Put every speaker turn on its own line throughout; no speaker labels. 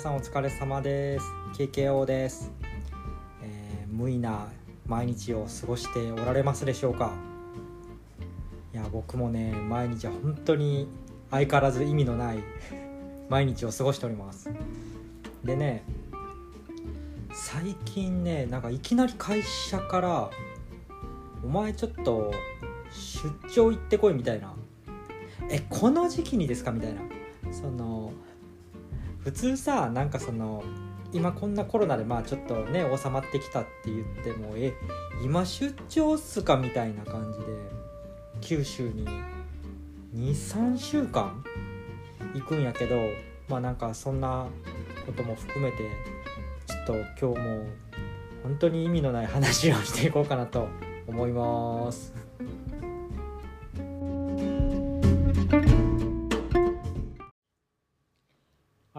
さんお疲れ様です。KKO です、えー無意な毎日を過ごしておられますでしょうか？いや僕もね毎日は本当に相変わらず意味のない 毎日を過ごしております。でね最近ねなんかいきなり会社から「お前ちょっと出張行ってこい」みたいな「えこの時期にですか?」みたいな。その普通さなんかその今こんなコロナでまあちょっとね収まってきたって言ってもえ今出張っすかみたいな感じで九州に23週間？行くんやけどまあなんかそんなことも含めてちょっと今日も本当に意味のない話をしていこうかなと思います。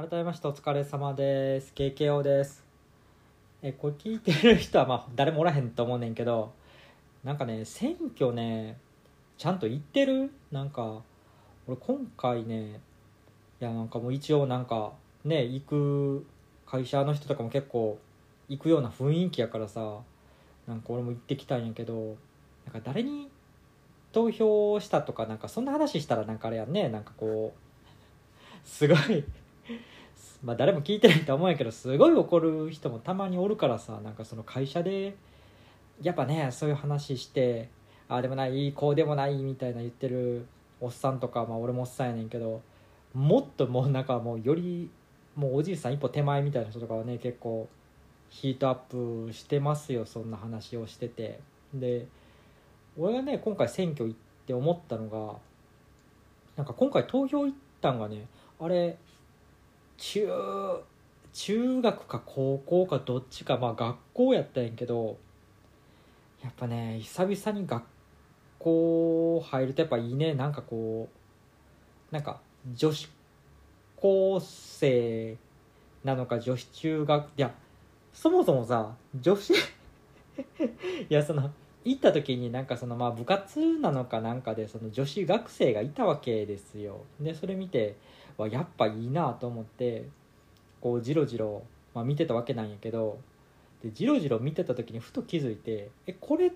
改めましてお疲れ様です。KKO です。えこれ聞いてる人はまあ誰もおらへんと思うねんけどなんかね選挙ねちゃんと行ってる？なんか俺今回ねいやなんかもう一応なんかね行く会社の人とかも結構行くような雰囲気やからさなんか俺も行ってきたんやけどなんか誰に投票したとかなんかそんな話したらなんかあれやんねなんかこうすごい まあ誰も聞いてないと思うんやけどすごい怒る人もたまにおるからさなんかその会社でやっぱねそういう話してああでもないこうでもないみたいな言ってるおっさんとか、まあ、俺もおっさんやねんけどもっともうなんかもうよりもうおじいさん一歩手前みたいな人とかはね結構ヒートアップしてますよそんな話をしてて。で俺がね今回選挙行って思ったのがなんか今回投票行ったんがねあれ中中学か高校かどっちかまあ学校やったんやけどやっぱね久々に学校入るとやっぱいいね。なんかこうなんか女子高生なのか女子中学いやそもそもさ女子 いやその行った時になんかそのまあ部活なのかなんかでその女子学生がいたわけですよ。でそれ見てわやっぱいいなと思ってこうじろじろ、まあ、見てたわけなんやけどでじろじろ見てた時にふと気づいてえこれ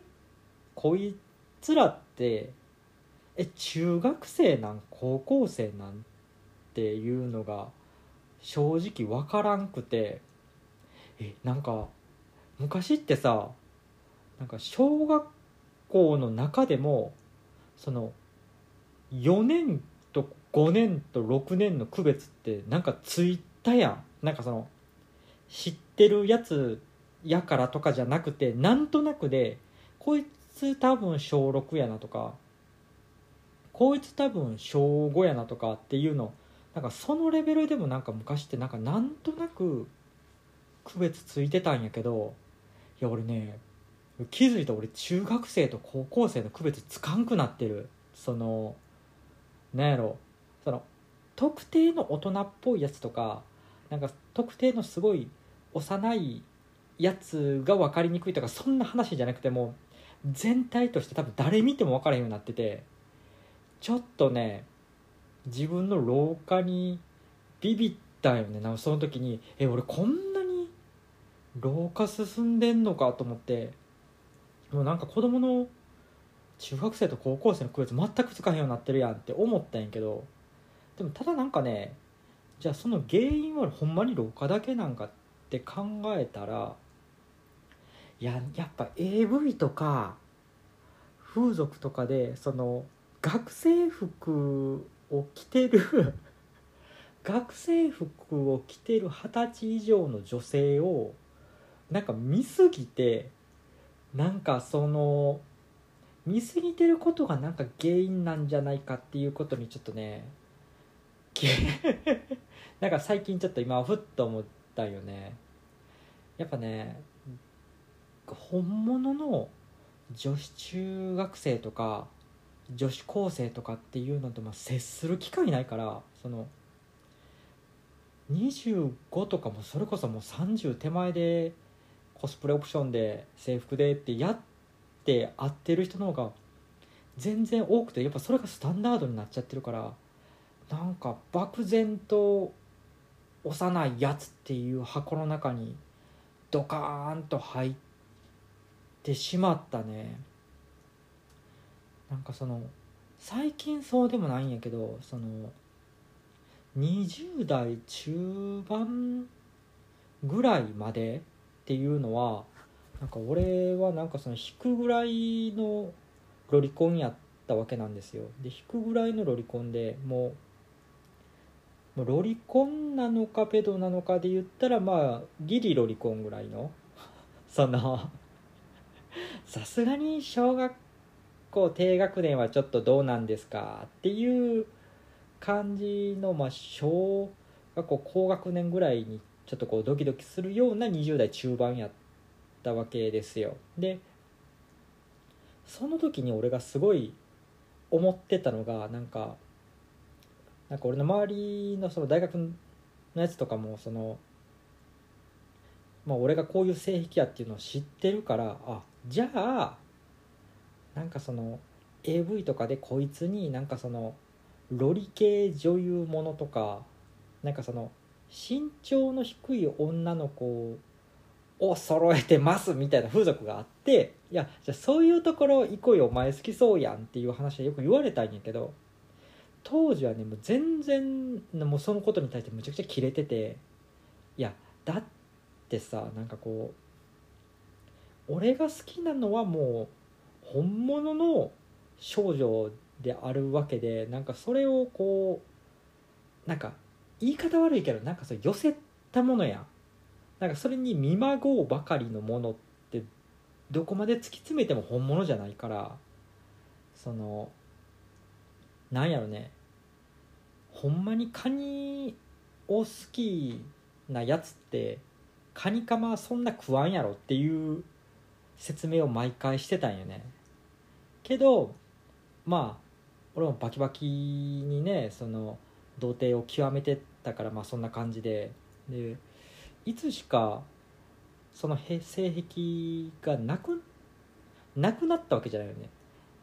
こいつらってえ中学生なん高校生なんっていうのが正直分からんくてえなんか昔ってさなんか小学校の中でもその4年と5年と6年の区別ってなんかついたやん。なんかその知ってるやつやからとかじゃなくてなんとなくでこいつ多分小6やなとかこいつ多分小5やなとかっていうのなんかそのレベルでもなんか昔ってなんかなんとなく区別ついてたんやけどいや俺ね気づいた俺中学生と高校生の区別つかんくなってる。そのなんやろ。その特定の大人っぽいやつとかなんか特定のすごい幼いやつが分かりにくいとかそんな話じゃなくても全体として多分誰見ても分からへんようになっててちょっとね自分の老化にビビったよね。なその時にえ俺こんなに老化進んでんのかと思ってもうなんか子供の中学生と高校生の区別全くつかへんようになってるやんって思ったんやけどでもただなんかねじゃあその原因はほんまに老化だけなんかって考えたらいややっぱ AV とか風俗とかでその学生服を着てる 学生服を着てる二十歳以上の女性をなんか見すぎてなんかその見すぎてることがなんか原因なんじゃないかっていうことにちょっとねき なんか最近ちょっと今ふっと思ったよね。やっぱね本物の女子中学生とか女子高生とかっていうのとまあ接する機会ないからその25とかもそれこそもう30手前でコスプレオプションで制服でってやって会ってる人の方が全然多くてやっぱそれがスタンダードになっちゃってるからなんか漠然と幼いやつっていう箱の中にドカーンと入ってしまったね。なんかその最近そうでもないんやけどその20代中盤ぐらいまでっていうのはなんか俺はなんかその引くぐらいのロリコンやったわけなんですよ。で引くぐらいのロリコンでもうロリコンなのかペドなのかで言ったらまあギリロリコンぐらいの その さすがに小学校低学年はちょっとどうなんですかっていう感じの、まあ、小学校高学年ぐらいにちょっとこうドキドキするような20代中盤やったわけですよ。でその時に俺がすごい思ってたのがなんかなんか俺の周りのその大学のやつとかもそのまあ俺がこういう性癖やっていうのを知ってるからあじゃあなんかその AV とかでこいつになんかそのロリ系女優ものとかなんかその身長の低い女の子を揃えてますみたいな風俗があっていやじゃあそういうところ行こうよお前好きそうやんっていう話はよく言われたんやけど当時はねもう全然もうそのことに対してむちゃくちゃキレてていやだってさなんかこう俺が好きなのはもう本物の少女であるわけでなんかそれをこうなんか言い方悪いけどなんかそれ寄せたものやなんかそれに見まごうばかりのものってどこまで突き詰めても本物じゃないからそのなんやろねほんまにカニを好きなやつってカニカマそんな食わんやろっていう説明を毎回してたんよね。けどまあ俺もバキバキにねその童貞を極めてたからまあそんな感じで。でいつしかその性癖がなくなくなったわけじゃないよね。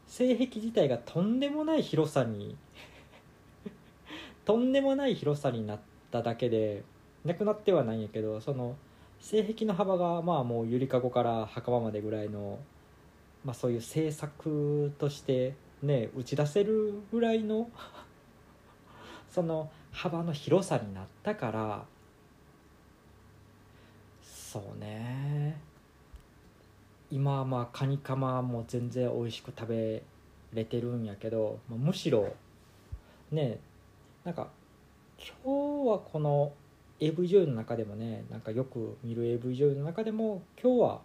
性癖自体がとんでもない広さにとんでもない広さになっただけでなくなってはないんやけどその性癖の幅がまあもうゆりかごから袴までぐらいの、まあ、そういう制作としてね打ち出せるぐらいの その幅の広さになったからそうね。今はまあカニカマも全然美味しく食べれてるんやけど、まあ、むしろねなんか今日はこの AV 女優の中でもねなんかよく見る AV 女優の中でも今日は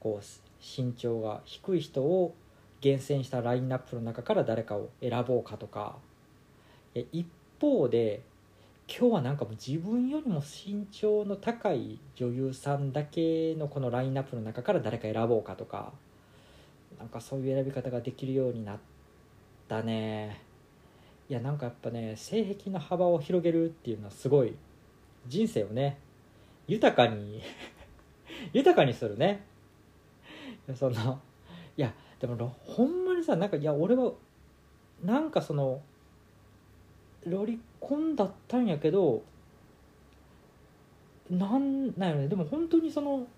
こう身長が低い人を厳選したラインナップの中から誰かを選ぼうかとか。一方で今日はなんかもう自分よりも身長の高い女優さんだけのこのラインナップの中から誰か選ぼうかとか。なんかそういう選び方ができるようになったね。いやなんかやっぱね性癖の幅を広げるっていうのはすごい人生をね豊かに 豊かにするね。そのいやでもほんまにさなんかいや俺はなんかそのロリコンだったんやけどなんなんやろねでも本当にその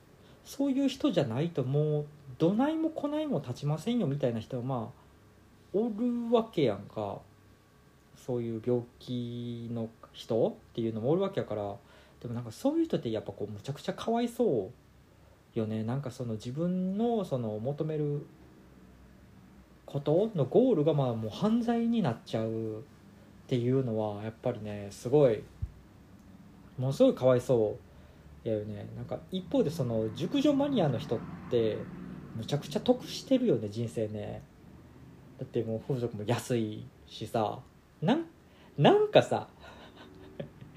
そういう人じゃないともうどないもこないも立ちませんよみたいな人はまあおるわけやんか。そういう病気の人っていうのもおるわけやからでもなんかそういう人ってやっぱこうむちゃくちゃかわいそうよね。なんかその自分のその求めることのゴールがまあもう犯罪になっちゃうっていうのはやっぱりねすごいものすごいかわいそうやよね。なんか一方でその熟女マニアの人ってむちゃくちゃ得してるよね人生ね。だってもう風俗も安いしさ。なんなんかさ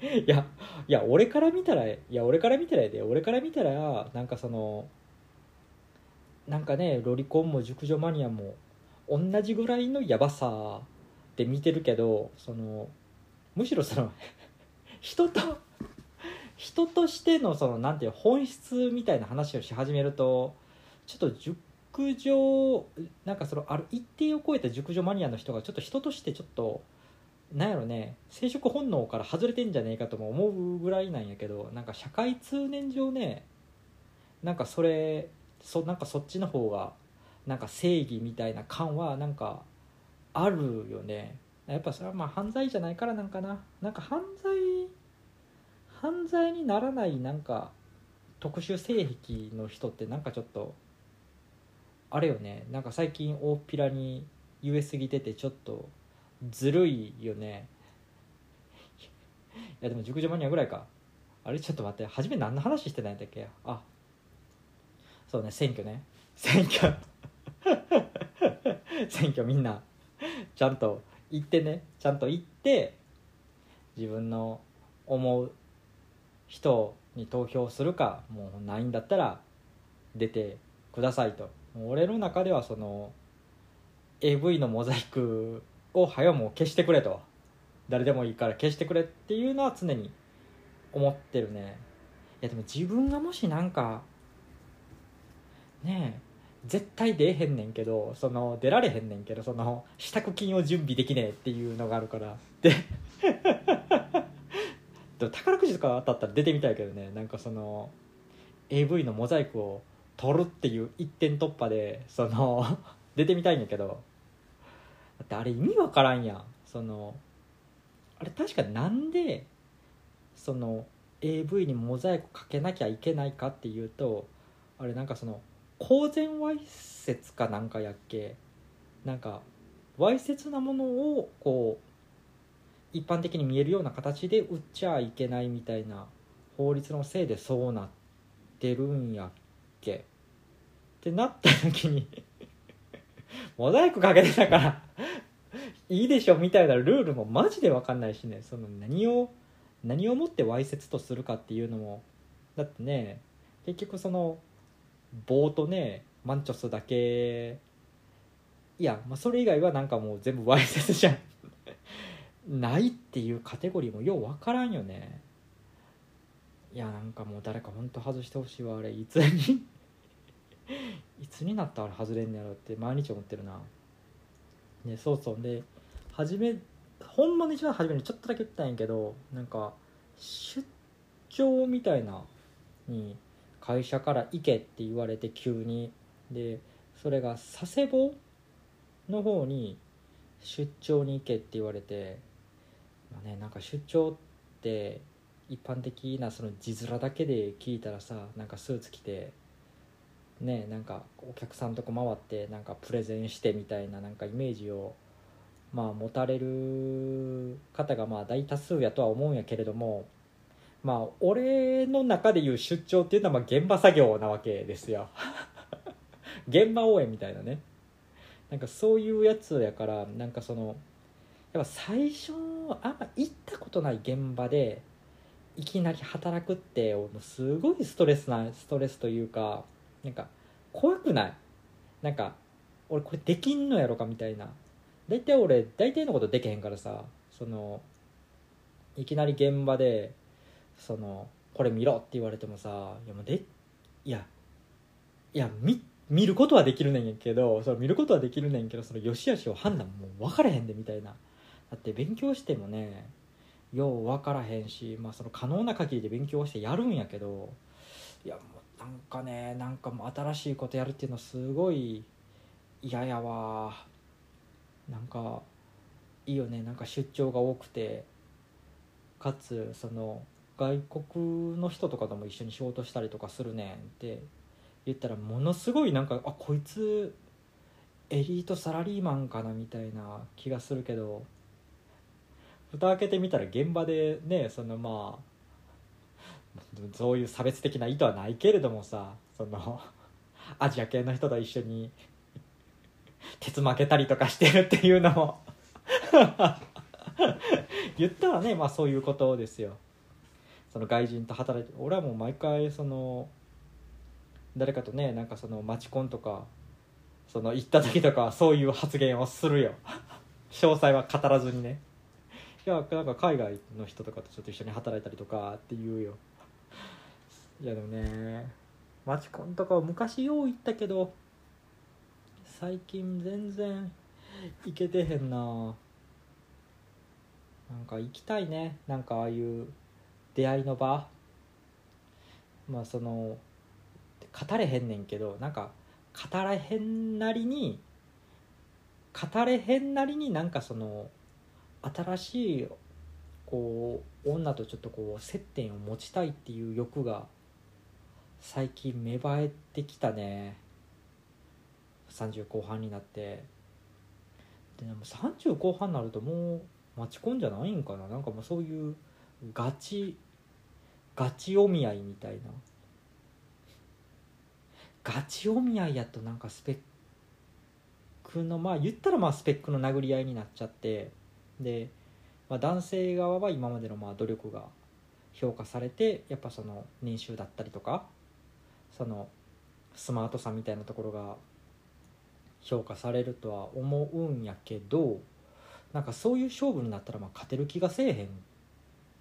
いやいや俺から見たらいや俺から見たらやで俺から見たらなんかそのなんかねロリコンも熟女マニアも同じぐらいのヤバさで見てるけどそのむしろその 人と人としてのそのなんていう本質みたいな話をし始めるとちょっと熟女なんかそのある一定を超えた熟女マニアの人がちょっと人としてちょっとなんやろね生殖本能から外れてんじゃねえかとも思うぐらいなんやけどなんか社会通念上ねなんかそれそなんかそっちの方がなんか正義みたいな感はなんかあるよね。やっぱそれはまあ犯罪じゃないからなんかな。なんか犯罪犯罪にならないなんか特殊性癖の人ってなんかちょっとあれよね。なんか最近大っぴらに言えすぎててちょっとずるいよね。いやでも熟女マニアぐらいか。あれちょっと待って初め何の話してないんだっけ？あそうね選挙ね。選挙。選挙みんな。ちゃんと行ってね。ちゃんと行って自分の思う人に投票するかもうないんだったら出てくださいと。俺の中ではその AV のモザイクを早もう消してくれと。誰でもいいから消してくれっていうのは常に思ってるね。いやでも自分がもしなんかねえ絶対出えへんねんけどその出られへんねんけどその支度金を準備できねえっていうのがあるから。で 宝くじとか当たったら出てみたいけどね。なんかその AV のモザイクを取るっていう一点突破でその 出てみたいんやけど。ってあれ意味わからんやん。そのあれ確かなんでその AV にモザイクかけなきゃいけないかっていうとあれなんかその公然わいせつかなんかやっけ？なんかわいせつなものをこう一般的に見えるような形で売っちゃいけないみたいな法律のせいでそうなってるんやっけ？ってなった時にモザイクかけてたからいいでしょみたいなルールもマジで分かんないしね。その何を何をもってわいせつとするかっていうのも。だってね結局その棒とねマンチョスだけいや、まあ、それ以外はなんかもう全部わいせつじゃん。ないっていうカテゴリーもよう分からんよね。いやなんかもう誰かほんと外してほしいわあれ。いつに いつになったら外れんねやろって毎日思ってるな。ねそうそう。で初めほんまの一番初めにちょっとだけ言ったんやけどなんか出張みたいなに会社から行けって言われて急に。でそれが佐世保の方に出張に行けって言われて、まあね、なんか出張って一般的なその字面だけで聞いたらさなんかスーツ着てねなんかお客さんとこ回ってなんかプレゼンしてみたいななんかイメージをまあ持たれる方がまあ大多数やとは思うんやけれどもまあ俺の中でいう出張っていうのはまあ現場作業なわけですよ。現場応援みたいなね。なんかそういうやつやからなんかそのやっぱ最初あんま行ったことない現場でいきなり働くってすごいストレスなストレスというかなんか怖くない？なんか俺これできんのやろかみたいな。大体俺大体のことできへんからさそのいきなり現場でそのこれ見ろって言われてもさいやもうでいやいや見見ることはできるねんけどその見ることはできるねんけどその良し悪しを判断もう分からへんでみたいな。だって勉強してもねよう分からへんし、まあ、その可能な限りで勉強してやるんやけどいやもうなんかねなんかもう新しいことやるっていうのすごい嫌やわ。なんかいいよね。なんか出張が多くて。かつその外国の人とかとも一緒に仕事したりとかするねんって言ったらものすごいなんかあこいつエリートサラリーマンかなみたいな気がするけど。蓋開けてみたら現場でねそのまあそういう差別的な意図はないけれどもさその アジア系の人と一緒に鉄負けたりとかしてるっていうのも 言ったらねまあそういうことですよ。その外人と働いて俺はもう毎回その誰かとねなんかそのマチコンとかその行った時とかそういう発言をするよ。詳細は語らずにね。いやなんか海外の人とかとちょっと一緒に働いたりとかって言うよ。いやでもねマチコンとか昔よう行ったけど最近全然行けてへんな。なんか行きたいね。なんかああいう出会いの場。まあその語れへんねんけどなんか語らへんなりに語れへんなりになんかその新しいこう女とちょっとこう接点を持ちたいっていう欲が最近芽生えてきたね。30後半になって。でも30後半になるともう待ち込んじゃないんかな？なんかもうそういうガチガチお見合いみたいな。ガチお見合いやとなんかスペックのまあ言ったらまあスペックの殴り合いになっちゃって。で、まあ、男性側は今までのまあ努力が評価されてやっぱその年収だったりとかそのスマートさみたいなところが評価されるとは思うんやけどなんかそういう勝負になったらまあ勝てる気がせえへん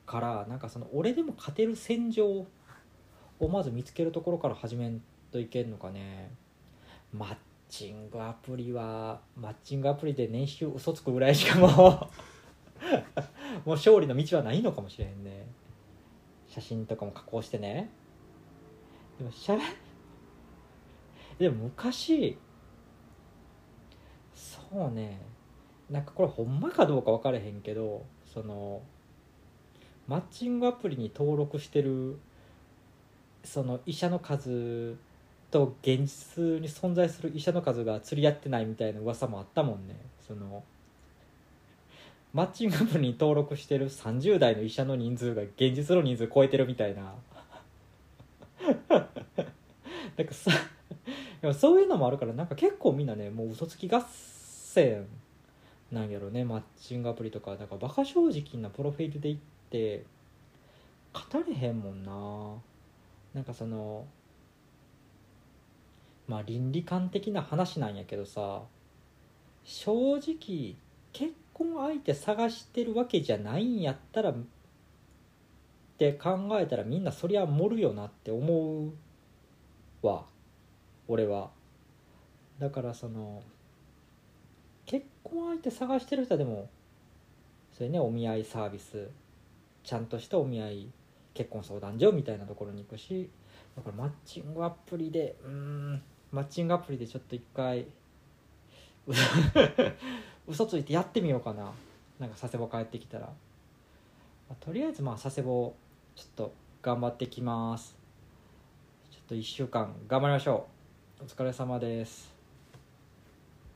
からなんかその俺でも勝てる戦場をまず見つけるところから始めんといけんのかね。マッチングアプリはマッチングアプリで年収嘘つくぐらいしかもうもう勝利の道はないのかもしれへんね。写真とかも加工してね。でもしゃべでも昔そうね。なんかこれほんまかどうか分からへんけどそのマッチングアプリに登録してるその医者の数と現実に存在する医者の数が釣り合ってないみたいな噂もあったもんね。そのマッチングアプリに登録してる30代の医者の人数が現実の人数超えてるみたいな。なんかさでもそういうのもあるからなんか結構みんなねもう嘘つき合戦なんやろね。マッチングアプリとかだからバカ正直なプロフィールで行って語れへんもんな。なんかそのまあ倫理観的な話なんやけどさ正直結婚相手探してるわけじゃないんやったらって考えたらみんなそりゃ盛るよなって思うわ。俺は。だからその結婚相手探してる人はでもそれねお見合いサービスちゃんとしたお見合い結婚相談所みたいなところに行くしだからマッチングアプリでうんマッチングアプリでちょっと一回 嘘ついてやってみようかな。なんか佐世保帰ってきたら、まあとりあえずまあ佐世保ちょっと頑張ってきます。ちょっと1週間頑張りましょう。お疲れ様です。